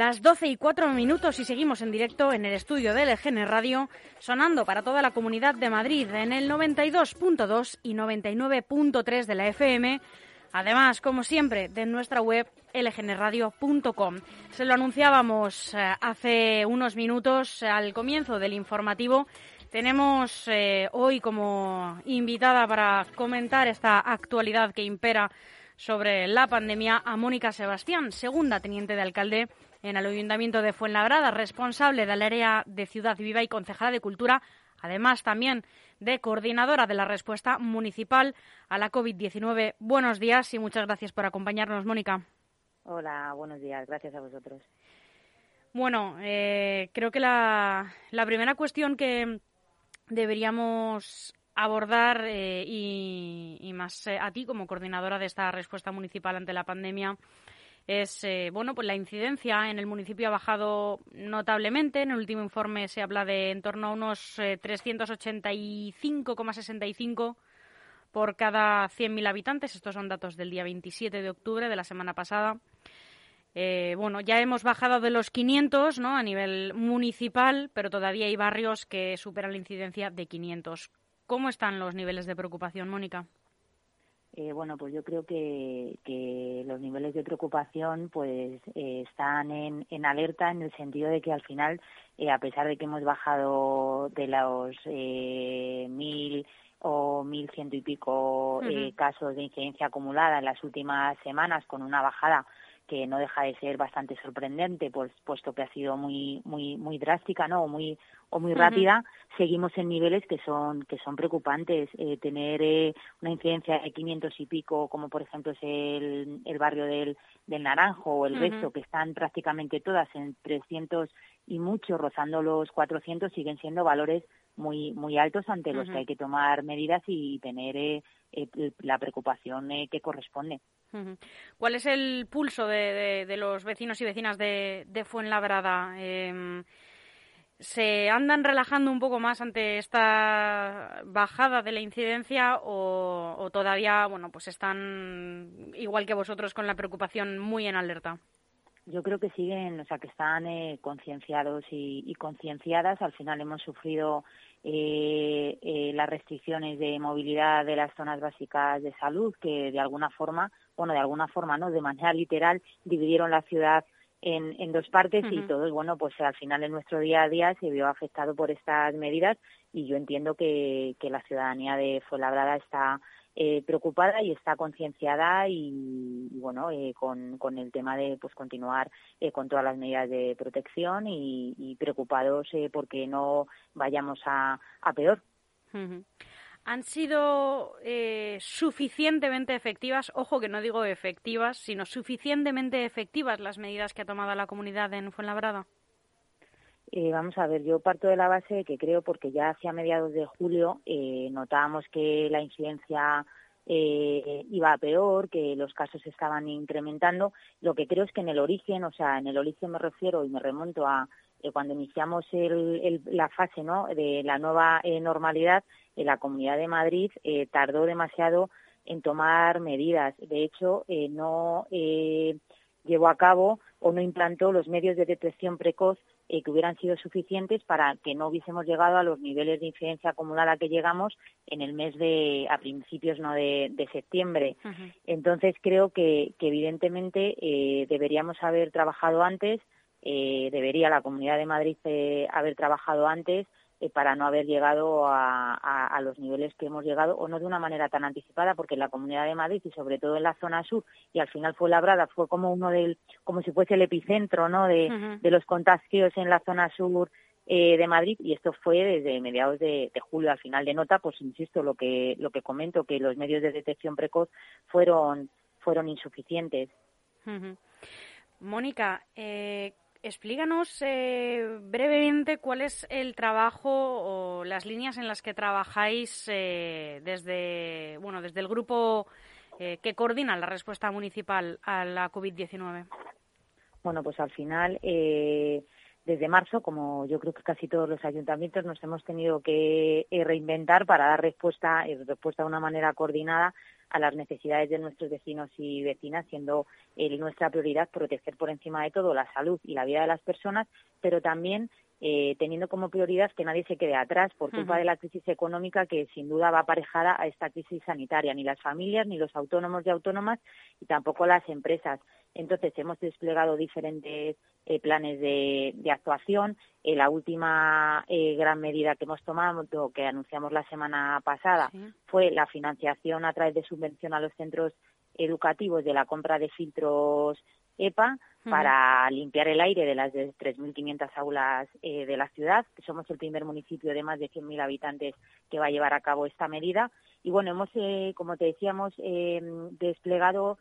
Las 12 y 4 minutos y seguimos en directo en el estudio de LGN Radio, sonando para toda la comunidad de Madrid en el 92.2 y 99.3 de la FM. Además, como siempre, de nuestra web lgnradio.com. Se lo anunciábamos eh, hace unos minutos al comienzo del informativo. Tenemos eh, hoy como invitada para comentar esta actualidad que impera sobre la pandemia a Mónica Sebastián, segunda teniente de alcalde en el Ayuntamiento de Fuenlabrada, responsable del área de Ciudad Viva y concejala de Cultura, además también de coordinadora de la respuesta municipal a la COVID-19. Buenos días y muchas gracias por acompañarnos, Mónica. Hola, buenos días. Gracias a vosotros. Bueno, eh, creo que la, primera cuestión que deberíamos abordar eh, y, más eh, a ti como coordinadora de esta respuesta municipal ante la pandemia es eh, bueno pues la incidencia en el municipio ha bajado notablemente en el último informe se habla de en torno a unos 385,65 por cada 100.000 habitantes estos son datos del día 27 de octubre de la semana pasada bueno, ya hemos bajado de los 500 ¿no? a nivel municipal, pero todavía hay barrios que superan la incidencia de 500. ¿Cómo están los niveles de preocupación, Mónica? Eh, bueno, pues yo creo que, los niveles de preocupación pues eh, están en, alerta en el sentido de que al final, eh, a pesar de que hemos bajado de los mil o mil ciento y pico casos de incidencia acumulada en las últimas semanas, con una bajada que no deja de ser bastante sorprendente, pues puesto que ha sido muy muy muy drástica, ¿no? O muy o muy rápida, seguimos en niveles que son que son preocupantes. Eh, tener eh, una incidencia de 500 y pico, como por ejemplo es el, el barrio del, del Naranjo o el resto, que están prácticamente todas en 300 y mucho, rozando los 400, siguen siendo valores muy muy altos ante los que hay que tomar medidas y tener eh, la preocupación que corresponde. ¿Cuál es el pulso de, los vecinos y vecinas de, de Fuenlabrada? Em, ¿Se andan relajando un poco más ante esta bajada de la incidencia o, todavía, bueno, pues están igual que vosotros con la preocupación muy en alerta? Yo creo que siguen, o sea, que están eh, concienciados y, y concienciadas. Al final hemos sufrido eh, eh, las restricciones de movilidad de las zonas básicas de salud, que de alguna forma, bueno, de alguna forma, ¿no? De manera literal, dividieron la ciudad en, en dos partes y todos, bueno, pues al final en nuestro día a día se vio afectado por estas medidas y yo entiendo que, que la ciudadanía de Fuenlabrada está eh, preocupada y está concienciada y, bueno eh, con, con, el tema de pues continuar eh, con todas las medidas de protección y, preocupados porque no vayamos a, a peor. ¿Han sido suficientemente efectivas, ojo que no digo efectivas, sino suficientemente efectivas las medidas que ha tomado la comunidad en Fuenlabrada? Eh, vamos a ver, yo parto de la base que creo, porque ya hacia mediados de julio eh, notábamos que la incidencia eh, iba a peor, que los casos estaban incrementando. Lo que creo es que en el origen, o sea, en el origen me refiero y me remonto a cuando iniciamos la fase ¿no? de la nueva normalidad, la Comunidad de Madrid tardó demasiado en tomar medidas. De hecho, no llevó a cabo o no implantó los medios de detección precoz eh, que hubieran sido suficientes para que no hubiésemos llegado a los niveles de incidencia acumulada que llegamos en el mes de, a principios no de, septiembre. Entonces creo que, evidentemente eh, deberíamos haber trabajado antes, eh, debería la Comunidad de Madrid haber trabajado antes eh, para no haber llegado a, a, los niveles que hemos llegado, o no de una manera tan anticipada, porque en la Comunidad de Madrid y sobre todo en la zona sur, y al final fue Labrada, fue como uno del, como si fuese el epicentro, ¿no? De, de los contagios en la zona sur eh, de Madrid y esto fue desde mediados de, julio al final de nota pues insisto lo que lo que comento que los medios de detección precoz fueron fueron insuficientes. Mónica eh, Explícanos eh, brevemente cuál es el trabajo o las líneas en las que trabajáis eh, desde, bueno, desde el grupo eh, que coordina la respuesta municipal a la COVID-19. Bueno, pues al final, desde marzo, como yo creo que casi todos los ayuntamientos, nos hemos tenido que reinventar para dar respuesta, respuesta de una manera coordinada a las necesidades de nuestros vecinos y vecinas, siendo nuestra prioridad proteger por encima de todo la salud y la vida de las personas, pero también eh, teniendo como prioridad que nadie se quede atrás por culpa de la crisis económica que sin duda va aparejada a esta crisis sanitaria, ni las familias, ni los autónomos y autónomas, y tampoco las empresas. Entonces, hemos desplegado diferentes eh, planes de, actuación. Eh, la última gran medida que hemos tomado, que anunciamos la semana pasada, fue la financiación a través de subvención a los centros educativos de la compra de filtros EPA para limpiar el aire de las 3.500 aulas eh, de la ciudad. Somos el primer municipio de más de 100.000 habitantes que va a llevar a cabo esta medida. Y bueno, hemos, eh, como te decíamos, eh, desplegado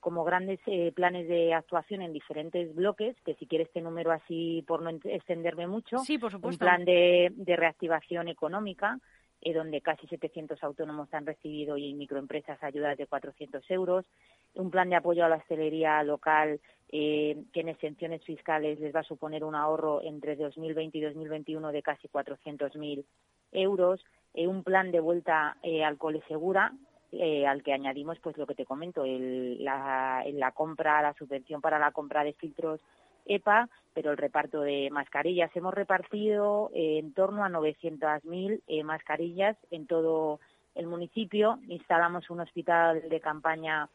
como grandes planes de actuación en diferentes bloques, que si quieres este número así por no extenderme mucho, sí, por un plan de, de reactivación económica, donde casi 700 autónomos han recibido y microempresas ayudas de 400 euros, un plan de apoyo a la hostelería local eh, que en exenciones fiscales les va a suponer un ahorro entre 2020 y 2021 de casi 400.000 euros, eh, un plan de vuelta eh, al cole segura eh, al que añadimos pues lo que te comento, el, la, la compra, la subvención para la compra de filtros EPA, pero el reparto de mascarillas. Hemos repartido eh, en torno a 900.000 eh, mascarillas en todo el municipio. Instalamos un hospital de campaña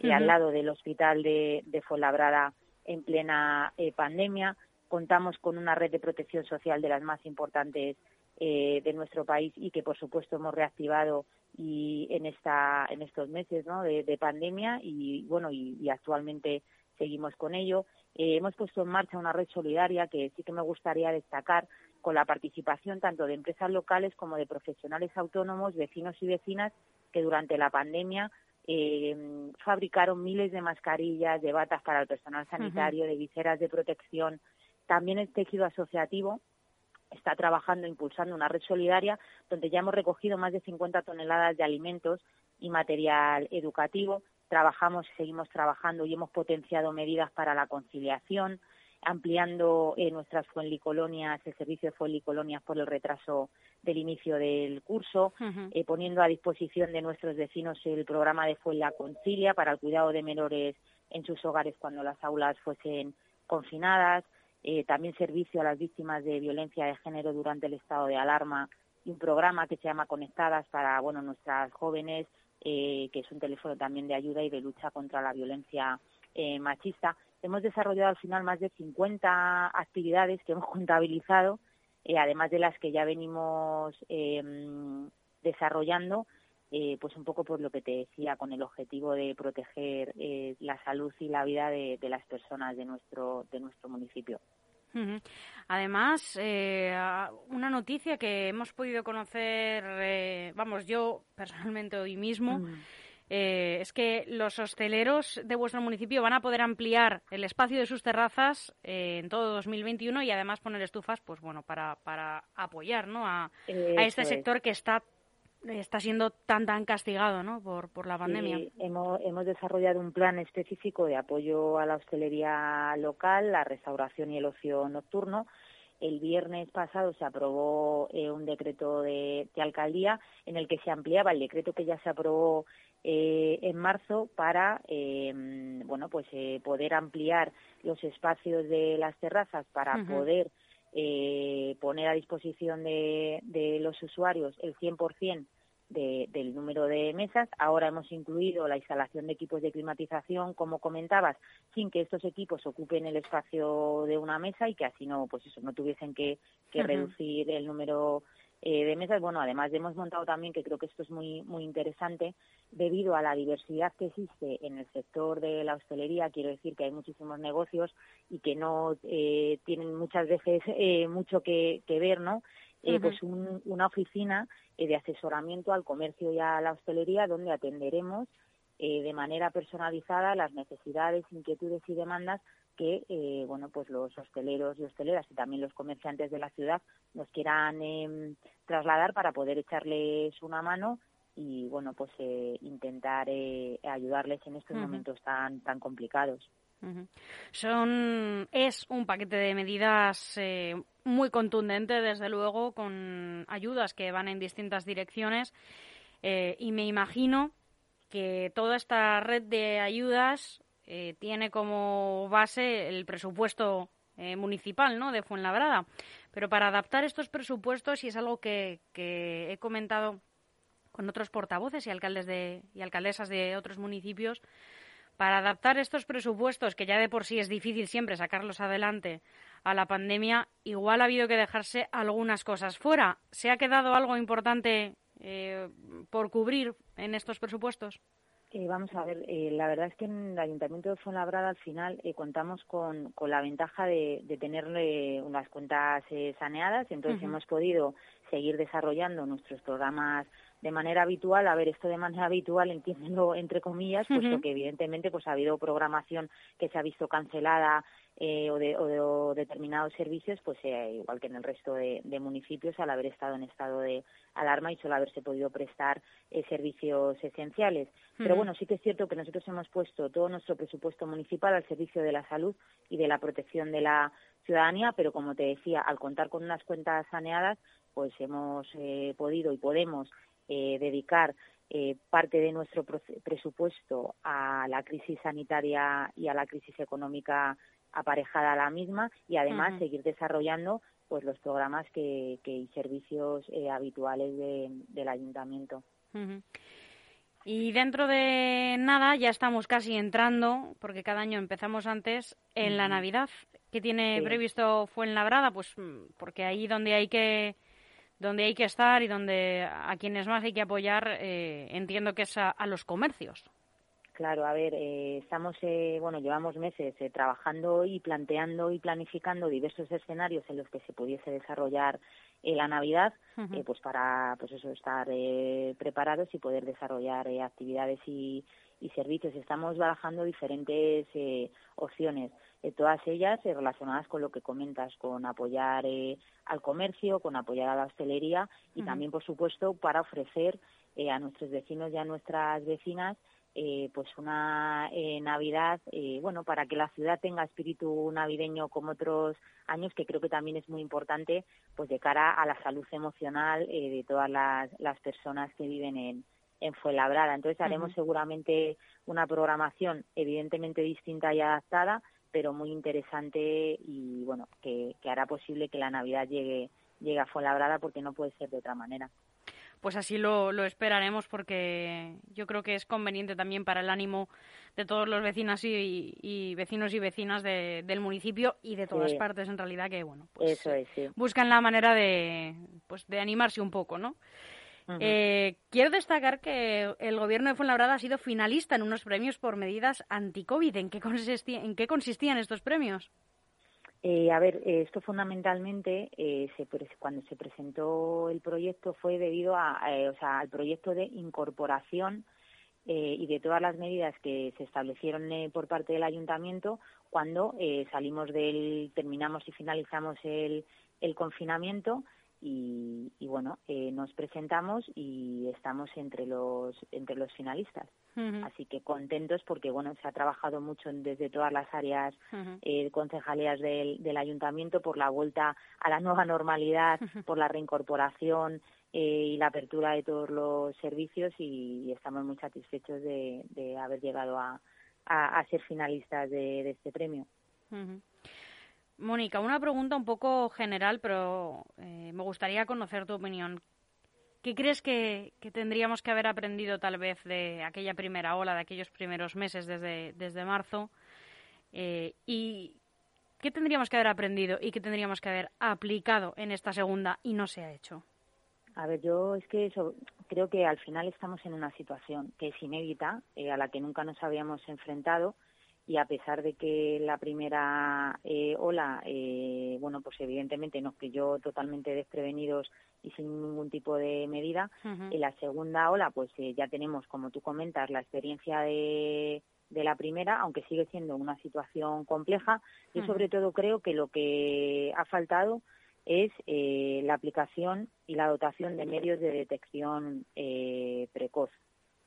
eh, al lado del hospital de, de Fuenlabrada en plena pandemia. Contamos con una red de protección social de las más importantes de nuestro país y que, por supuesto, hemos reactivado y en esta en estos meses ¿no? de, pandemia y bueno y actualmente seguimos con ello. Eh, hemos puesto en marcha una red solidaria que sí que me gustaría destacar con la participación tanto de empresas locales como de profesionales autónomos, vecinos y vecinas que durante la pandemia eh, fabricaron miles de mascarillas, de batas para el personal sanitario, de viseras de protección. También el tejido asociativo está trabajando, impulsando una red solidaria donde ya hemos recogido más de 50 toneladas de alimentos y material educativo trabajamos y seguimos trabajando y hemos potenciado medidas para la conciliación, ampliando eh, nuestras fuenlicolonias, el servicio de fuenlicolonias por el retraso del inicio del curso, eh, poniendo a disposición de nuestros vecinos el programa de Fuenla Concilia para el cuidado de menores en sus hogares cuando las aulas fuesen confinadas, eh, también servicio a las víctimas de violencia de género durante el estado de alarma y un programa que se llama Conectadas para bueno nuestras jóvenes eh, que es un teléfono también de ayuda y de lucha contra la violencia eh, machista. Hemos desarrollado al final más de 50 actividades que hemos contabilizado, eh, además de las que ya venimos em, desarrollando, pues un poco por lo que te decía, con el objetivo de proteger la salud y la vida de, de las personas de nuestro, de nuestro municipio. Además, eh, una noticia que hemos podido conocer, eh, vamos, yo personalmente hoy mismo, mm. eh, es que los hosteleros de vuestro municipio van a poder ampliar el espacio de sus terrazas en todo 2021 y además poner estufas, pues bueno, para, para apoyar ¿no? a, este sector que está está siendo tan tan castigado ¿no? por, por la pandemia. hemos, hemos desarrollado un plan específico de apoyo a la hostelería local, la restauración y el ocio nocturno. El viernes pasado se aprobó eh, un decreto de, alcaldía en el que se ampliaba el decreto que ya se aprobó eh, en marzo para eh, bueno pues poder ampliar los espacios de las terrazas para poder eh, poner a disposición de, de los usuarios el 100% de, del número de mesas. Ahora hemos incluido la instalación de equipos de climatización, como comentabas, sin que estos equipos ocupen el espacio de una mesa y que así no, pues eso, no tuviesen que, que reducir el número eh, de mesas. Bueno, además hemos montado también, que creo que esto es muy, muy interesante, debido a la diversidad que existe en el sector de la hostelería, quiero decir que hay muchísimos negocios y que no eh, tienen muchas veces eh, mucho que, que, ver, ¿no? Pues una oficina de asesoramiento al comercio y a la hostelería donde atenderemos de manera personalizada las necesidades, inquietudes y demandas que eh, bueno pues los hosteleros y hosteleras y también los comerciantes de la ciudad nos quieran em, trasladar para poder echarles una mano y bueno pues eh, intentar eh, ayudarles en estos momentos tan tan complicados son es un paquete de medidas muy contundente desde luego con ayudas que van en distintas direcciones y me imagino que toda esta red de ayudas eh, tiene como base el presupuesto eh, municipal ¿no? de Fuenlabrada. Pero para adaptar estos presupuestos, y es algo que, que he comentado con otros portavoces y alcaldes de, y alcaldesas de otros municipios, para adaptar estos presupuestos, que ya de por sí es difícil siempre sacarlos adelante a la pandemia, igual ha habido que dejarse algunas cosas fuera. ¿Se ha quedado algo importante eh, por cubrir en estos presupuestos? Eh, vamos a ver, eh, la verdad es que en el Ayuntamiento de Fuenlabrada al final contamos con, con, la ventaja de, de tener unas cuentas saneadas, entonces hemos podido seguir desarrollando nuestros programas de manera habitual, a ver, esto de manera habitual, entiendo entre comillas, puesto que evidentemente pues ha habido programación que se ha visto cancelada eh, o, de, o, de, determinados servicios, pues eh, igual que en el resto de, municipios, al haber estado en estado de alarma y solo haberse podido prestar eh, servicios esenciales. Pero bueno, sí que es cierto que nosotros hemos puesto todo nuestro presupuesto municipal al servicio de la salud y de la protección de la ciudadanía, pero como te decía, al contar con unas cuentas saneadas, pues hemos podido y podemos eh, dedicar eh, parte de nuestro presupuesto a la crisis sanitaria y a la crisis económica aparejada a la misma y además seguir desarrollando pues los programas que, y servicios eh, habituales del ayuntamiento. Y dentro de nada ya estamos casi entrando, porque cada año empezamos antes, en la Navidad. ¿Qué tiene previsto Fuenlabrada? Pues mm, porque ahí donde hay que donde hay que estar y donde a quienes más hay que apoyar, eh, entiendo que es a, los comercios. Claro, a ver, eh, estamos, eh, bueno, llevamos meses trabajando y planteando y planificando diversos escenarios en los que se pudiese desarrollar la Navidad, pues para, pues eso, estar preparados y poder desarrollar actividades y, y servicios. Estamos barajando diferentes opciones. Eh, todas ellas eh, relacionadas con lo que comentas, con apoyar eh, al comercio, con apoyar a la hostelería y también, por supuesto, para ofrecer a nuestros vecinos y a nuestras vecinas pues una Navidad, bueno, para que la ciudad tenga espíritu navideño como otros años, que creo que también es muy importante, pues de cara a la salud emocional de todas las, las personas que viven en, en Fuenlabrada. Entonces haremos seguramente una programación evidentemente distinta y adaptada, pero muy interesante y bueno, que, hará posible que la Navidad llegue, llegue a Fuenlabrada porque no puede ser de otra manera. Pues así lo, lo esperaremos porque yo creo que es conveniente también para el ánimo de todos los vecinos y, vecinos y vecinas del municipio y de todas partes en realidad que bueno pues buscan la manera de pues de animarse un poco no eh, quiero destacar que el gobierno de Fuenlabrada ha sido finalista en unos premios por medidas anti-COVID. ¿En qué, ¿En qué consistían estos premios? Eh, a ver, eh, esto fundamentalmente, cuando se presentó el proyecto, fue debido a, o sea, al proyecto de incorporación y de todas las medidas que se establecieron por parte del ayuntamiento cuando salimos del, terminamos y finalizamos el, el confinamiento y, bueno eh, nos presentamos y estamos entre los entre los finalistas. Así que contentos porque bueno se ha trabajado mucho desde todas las áreas eh, concejalías del, del ayuntamiento por la vuelta a la nueva normalidad por la reincorporación eh, y la apertura de todos los servicios y, estamos muy satisfechos de, de haber llegado a, a, ser finalistas de, de este premio. Mónica, una pregunta un poco general, pero eh, me gustaría conocer tu opinión. ¿Qué crees que, tendríamos que haber aprendido tal vez de aquella primera ola, de aquellos primeros meses desde, marzo? Eh, ¿Y qué tendríamos que haber aprendido y qué tendríamos que haber aplicado en esta segunda y no se ha hecho? A ver, yo es que eso, creo que al final estamos en una situación que es inédita, eh, a la que nunca nos habíamos enfrentado y a pesar de que la primera eh, ola, eh, bueno, pues evidentemente nos pilló totalmente desprevenidos y sin ningún tipo de medida, en la segunda ola, pues eh, ya tenemos, como tú comentas, la experiencia de, de la primera, aunque sigue siendo una situación compleja. Yo sobre todo creo que lo que ha faltado es la aplicación y la dotación de medios de detección precoz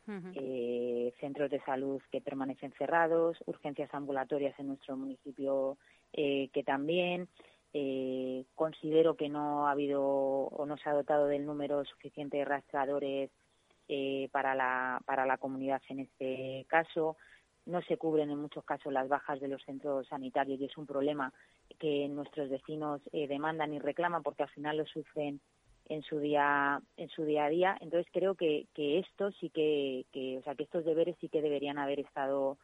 eh, centros de salud que permanecen cerrados, urgencias ambulatorias en nuestro municipio eh, que también. Eh, considero que no ha habido o no se ha dotado del número suficiente de rastreadores eh, para, la, para la comunidad en este caso. No se cubren en muchos casos las bajas de los centros sanitarios y es un problema que nuestros vecinos eh, demandan y reclaman porque al final lo sufren en su día en su día a día. Entonces creo que, que esto sí que, que o sea que estos deberes sí que deberían haber estado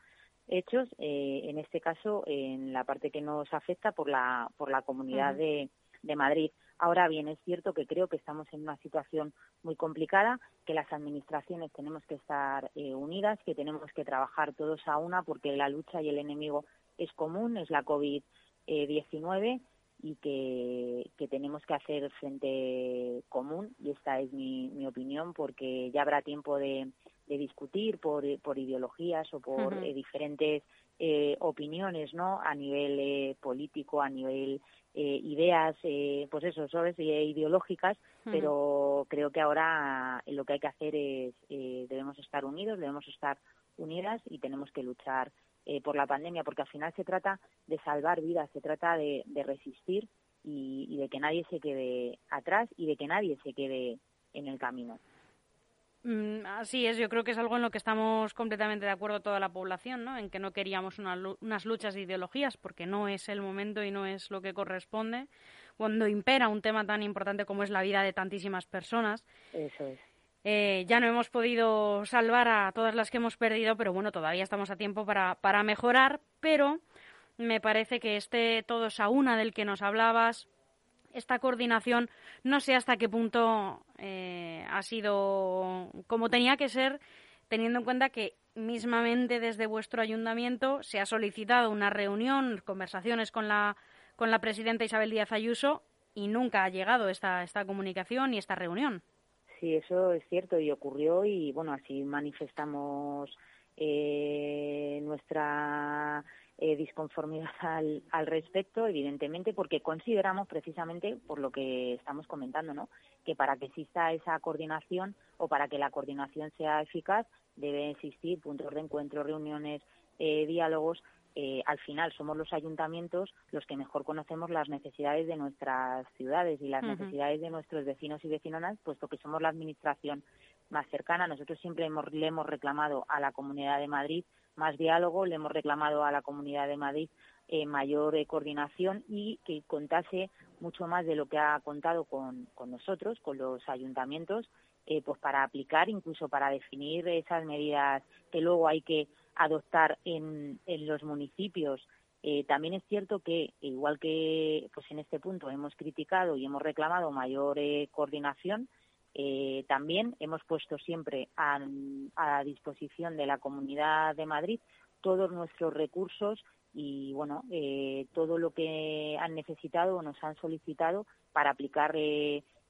hechos eh, en este caso en la parte que nos afecta por la por la comunidad de, de Madrid. Ahora bien es cierto que creo que estamos en una situación muy complicada que las administraciones tenemos que estar eh, unidas que tenemos que trabajar todos a una porque la lucha y el enemigo es común es la covid 19 y que, que, tenemos que hacer frente común y esta es mi, mi opinión porque ya habrá tiempo de, de discutir por, por ideologías o por eh, diferentes eh, opiniones no a nivel eh, político a nivel eh, ideas eh, pues eso sabes ideológicas pero creo que ahora lo que hay que hacer es debemos estar unidos debemos estar unidas y tenemos que luchar eh, por la pandemia, porque al final se trata de salvar vidas, se trata de, resistir y, de que nadie se quede atrás y de que nadie se quede en el camino. Mm, así es, yo creo que es algo en lo que estamos completamente de acuerdo toda la población, ¿no? En que no queríamos unas luchas de ideologías porque no es el momento y no es lo que corresponde cuando impera un tema tan importante como es la vida de tantísimas personas. Eso es. Eh, ya no hemos podido salvar a todas las que hemos perdido, pero bueno, todavía estamos a tiempo para, para mejorar, pero me parece que este todos a una del que nos hablabas, esta coordinación, no sé hasta qué punto eh, ha sido como tenía que ser, teniendo en cuenta que mismamente desde vuestro ayuntamiento se ha solicitado una reunión, conversaciones con la, con la presidenta Isabel Díaz Ayuso y nunca ha llegado esta, esta comunicación y esta reunión. Sí, eso es cierto y ocurrió y bueno, así manifestamos eh, nuestra eh, disconformidad al, respecto, evidentemente, porque consideramos precisamente por lo que estamos comentando, ¿no? Que para que exista esa coordinación o para que la coordinación sea eficaz debe existir puntos de encuentro, reuniones, eh, diálogos eh, al final somos los ayuntamientos los que mejor conocemos las necesidades de nuestras ciudades y las necesidades de nuestros vecinos y vecinonas, puesto que somos la administración más cercana. Nosotros siempre le hemos reclamado a la Comunidad de Madrid más diálogo, le hemos reclamado a la Comunidad de Madrid eh, mayor eh, coordinación y que contase mucho más de lo que ha contado con, con nosotros, con los ayuntamientos, pues para aplicar, incluso para definir esas medidas que luego hay que adoptar en, en los municipios. Eh, también es cierto que, igual que pues en este punto hemos criticado y hemos reclamado mayor eh, coordinación, eh, también hemos puesto siempre a, a, disposición de la Comunidad de Madrid todos nuestros recursos y bueno todo lo que han necesitado o nos han solicitado para aplicar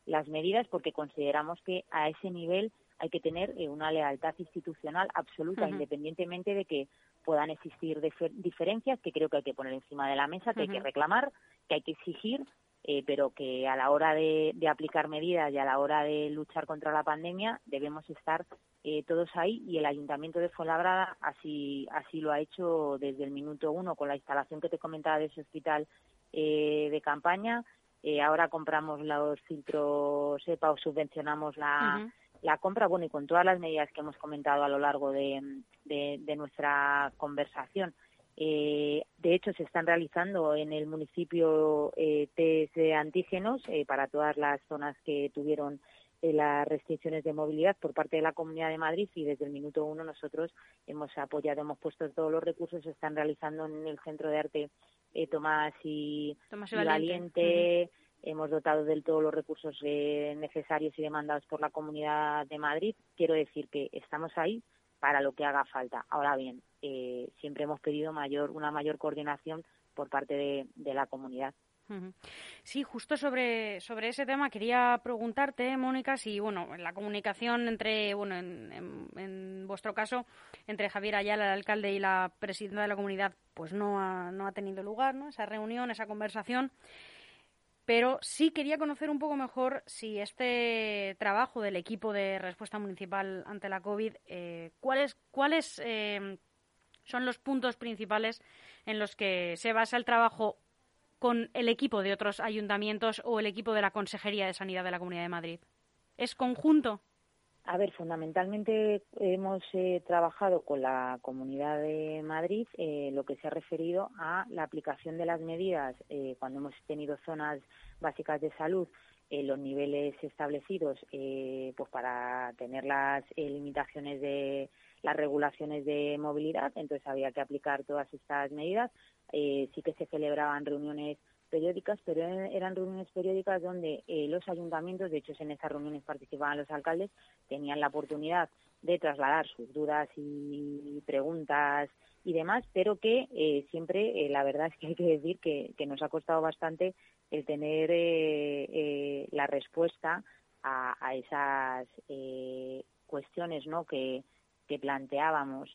las medidas porque consideramos que a ese nivel hay que tener eh, una lealtad institucional absoluta, independientemente de que puedan existir diferencias que creo que hay que poner encima de la mesa, que hay que reclamar, que hay que exigir, eh, pero que a la hora de, aplicar medidas y a la hora de luchar contra la pandemia debemos estar eh, todos ahí y el Ayuntamiento de Fuenlabrada así, así lo ha hecho desde el minuto uno con la instalación que te comentaba de ese hospital de campaña. ahora compramos los filtros EPA o subvencionamos la la compra, bueno, y con todas las medidas que hemos comentado a lo largo de, nuestra conversación. Eh, de hecho, se están realizando en el municipio eh, test de antígenos eh, para todas las zonas que tuvieron eh, las restricciones de movilidad por parte de la Comunidad de Madrid y desde el minuto uno nosotros hemos apoyado, hemos puesto todos los recursos, se están realizando en el Centro de Arte Tomás y, Valiente hemos dotado de todos los recursos eh, necesarios y demandados por la Comunidad de Madrid. Quiero decir que estamos ahí para lo que haga falta. Ahora bien, eh, siempre hemos pedido mayor, una mayor coordinación por parte de, la comunidad. Sí, justo sobre, sobre ese tema quería preguntarte, Mónica, si bueno, la comunicación entre, bueno, en, en, vuestro caso, entre Javier Ayala, el alcalde, y la presidenta de la comunidad, pues no ha, no ha tenido lugar, ¿no? Esa reunión, esa conversación pero sí quería conocer un poco mejor si este trabajo del equipo de respuesta municipal ante la COVID, eh, cuáles, eh, son los puntos principales en los que se basa el trabajo con el equipo de otros ayuntamientos o el equipo de la Consejería de Sanidad de la Comunidad de Madrid. ¿Es conjunto? A ver, fundamentalmente hemos eh, trabajado con la Comunidad de Madrid eh, lo que se ha referido a la aplicación de las medidas eh, cuando hemos tenido zonas básicas de salud los niveles establecidos pues para tener las limitaciones de las regulaciones de movilidad, entonces había que aplicar todas estas medidas. sí que se celebraban reuniones periódicas, pero eran reuniones periódicas donde eh, los ayuntamientos, de hecho en esas reuniones participaban los alcaldes, tenían la oportunidad de trasladar sus dudas y preguntas y demás, pero que eh, siempre eh, la verdad es que hay que decir que, nos ha costado bastante el tener la respuesta a, esas cuestiones ¿no? que planteábamos.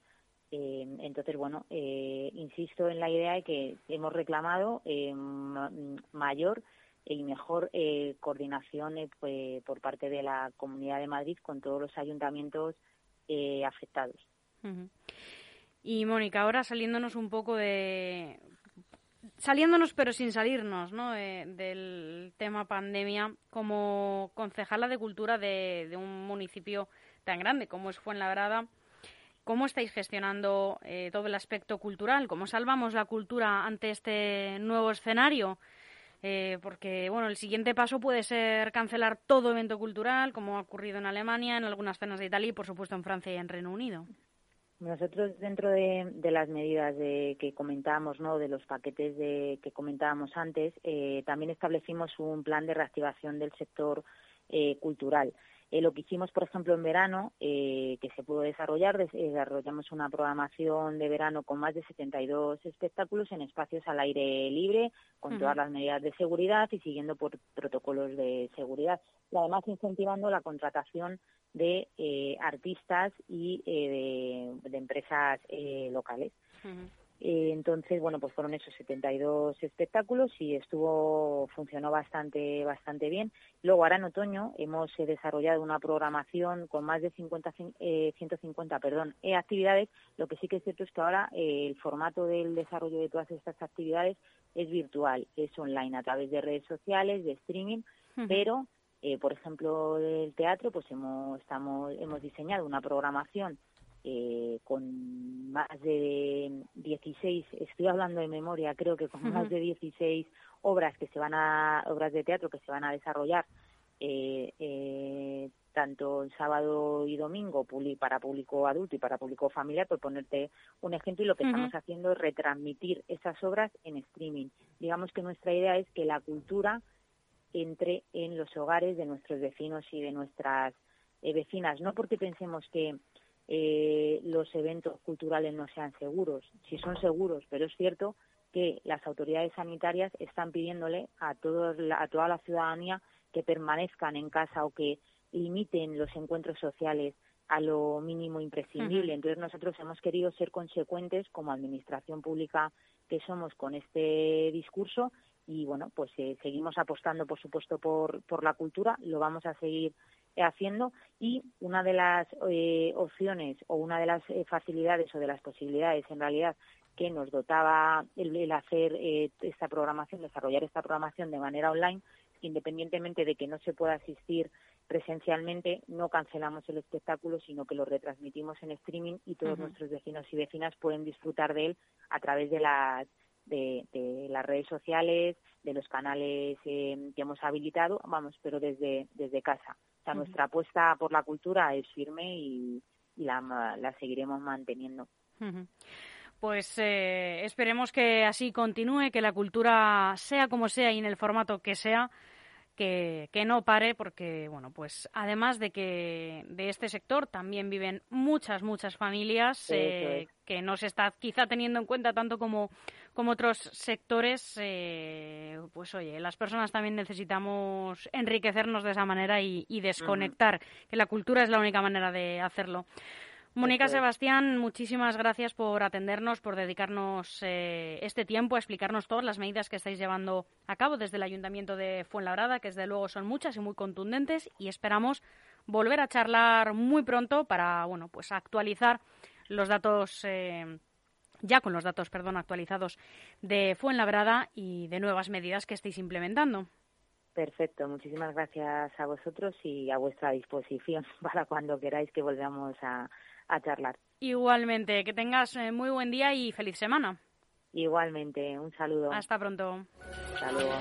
Eh, entonces, bueno, eh, insisto en la idea de que hemos reclamado eh, mayor y mejor coordinación pues, por parte de la Comunidad de Madrid con todos los ayuntamientos afectados. Y Mónica, ahora saliéndonos un poco de, saliéndonos pero sin salirnos ¿no? del tema pandemia, como concejala de cultura de, de, un municipio tan grande como es Fuenlabrada, ¿Cómo estáis gestionando eh, todo el aspecto cultural? ¿Cómo salvamos la cultura ante este nuevo escenario? Eh, porque bueno, el siguiente paso puede ser cancelar todo evento cultural, como ha ocurrido en Alemania, en algunas zonas de Italia y, por supuesto, en Francia y en Reino Unido. Nosotros, dentro de, las medidas de, que comentábamos, ¿no? de los paquetes de, que comentábamos antes, eh, también establecimos un plan de reactivación del sector cultural. Eh, lo que hicimos, por ejemplo, en verano, eh, que se pudo desarrollar, eh, desarrollamos una programación de verano con más de 72 espectáculos en espacios al aire libre, con todas las medidas de seguridad y siguiendo por protocolos de seguridad. Y además incentivando la contratación de artistas y de, empresas locales. Eh, entonces, bueno, pues fueron esos 72 espectáculos y estuvo, funcionó bastante, bastante bien. Luego, ahora en otoño, hemos eh, desarrollado una programación con más de 50, 150, eh, perdón, actividades. Lo que sí que es cierto es que ahora el formato del desarrollo de todas estas actividades es virtual, es online a través de redes sociales, de streaming, pero, por ejemplo, del teatro, pues hemos, estamos, hemos diseñado una programación eh, con más de 16, estoy hablando de memoria, creo que con más de 16 obras que se van a, obras de teatro que se van a desarrollar eh, eh, tanto el sábado y domingo para público adulto y para público familiar, por ponerte un ejemplo, y lo que estamos haciendo es retransmitir esas obras en streaming. Digamos que nuestra idea es que la cultura entre en los hogares de nuestros vecinos y de nuestras vecinas, no porque pensemos que eh, los eventos culturales no sean seguros. Si son seguros, pero es cierto que las autoridades sanitarias están pidiéndole a, todos, a toda la ciudadanía que permanezcan en casa o que limiten los encuentros sociales a lo mínimo imprescindible. Entonces nosotros hemos querido ser consecuentes como administración pública que somos con este discurso y bueno, pues eh, seguimos apostando por supuesto por, por la cultura, lo vamos a seguir haciendo y una de las eh, opciones o una de las eh, facilidades o de las posibilidades en realidad que nos dotaba el, hacer eh, esta programación, desarrollar esta programación de manera online, independientemente de que no se pueda asistir presencialmente, no cancelamos el espectáculo, sino que lo retransmitimos en streaming y todos nuestros vecinos y vecinas pueden disfrutar de él a través de las de, las redes sociales, de los canales que hemos habilitado, vamos, pero desde, desde casa nuestra apuesta por la cultura es firme y, la, seguiremos manteniendo. Pues eh, esperemos que así continúe, que la cultura sea como sea y en el formato que sea, que, no pare, porque, bueno, pues además de que de este sector también viven muchas, muchas familias eh, que no se está quizá teniendo en cuenta tanto como, como otros sectores. Eh, pues oye, las personas también necesitamos enriquecernos de esa manera y, desconectar, que la cultura es la única manera de hacerlo. Mónica Sebastián, muchísimas gracias por atendernos, por dedicarnos eh, este tiempo a explicarnos todas las medidas que estáis llevando a cabo desde el Ayuntamiento de Fuenlabrada, que desde luego son muchas y muy contundentes, y esperamos volver a charlar muy pronto para, bueno, pues actualizar los datos. Eh, ya con los datos, perdón, actualizados de Fuenlabrada y de nuevas medidas que estáis implementando. Perfecto, muchísimas gracias a vosotros y a vuestra disposición para cuando queráis que volvamos a, charlar. Igualmente, que tengas eh, muy buen día y feliz semana. Igualmente, un saludo. Hasta pronto. Hasta luego.